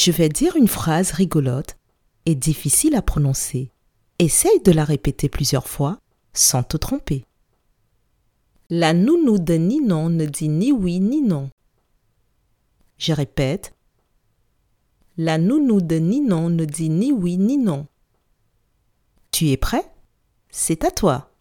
Je vais dire une phrase rigolote et difficile à prononcer. Essaye de la répéter plusieurs fois sans te tromper. La nounou de Ninon ne dit ni oui ni non. Je répète. La nounou de Ninon ne dit ni oui ni non. Tu es prêt? C'est à toi.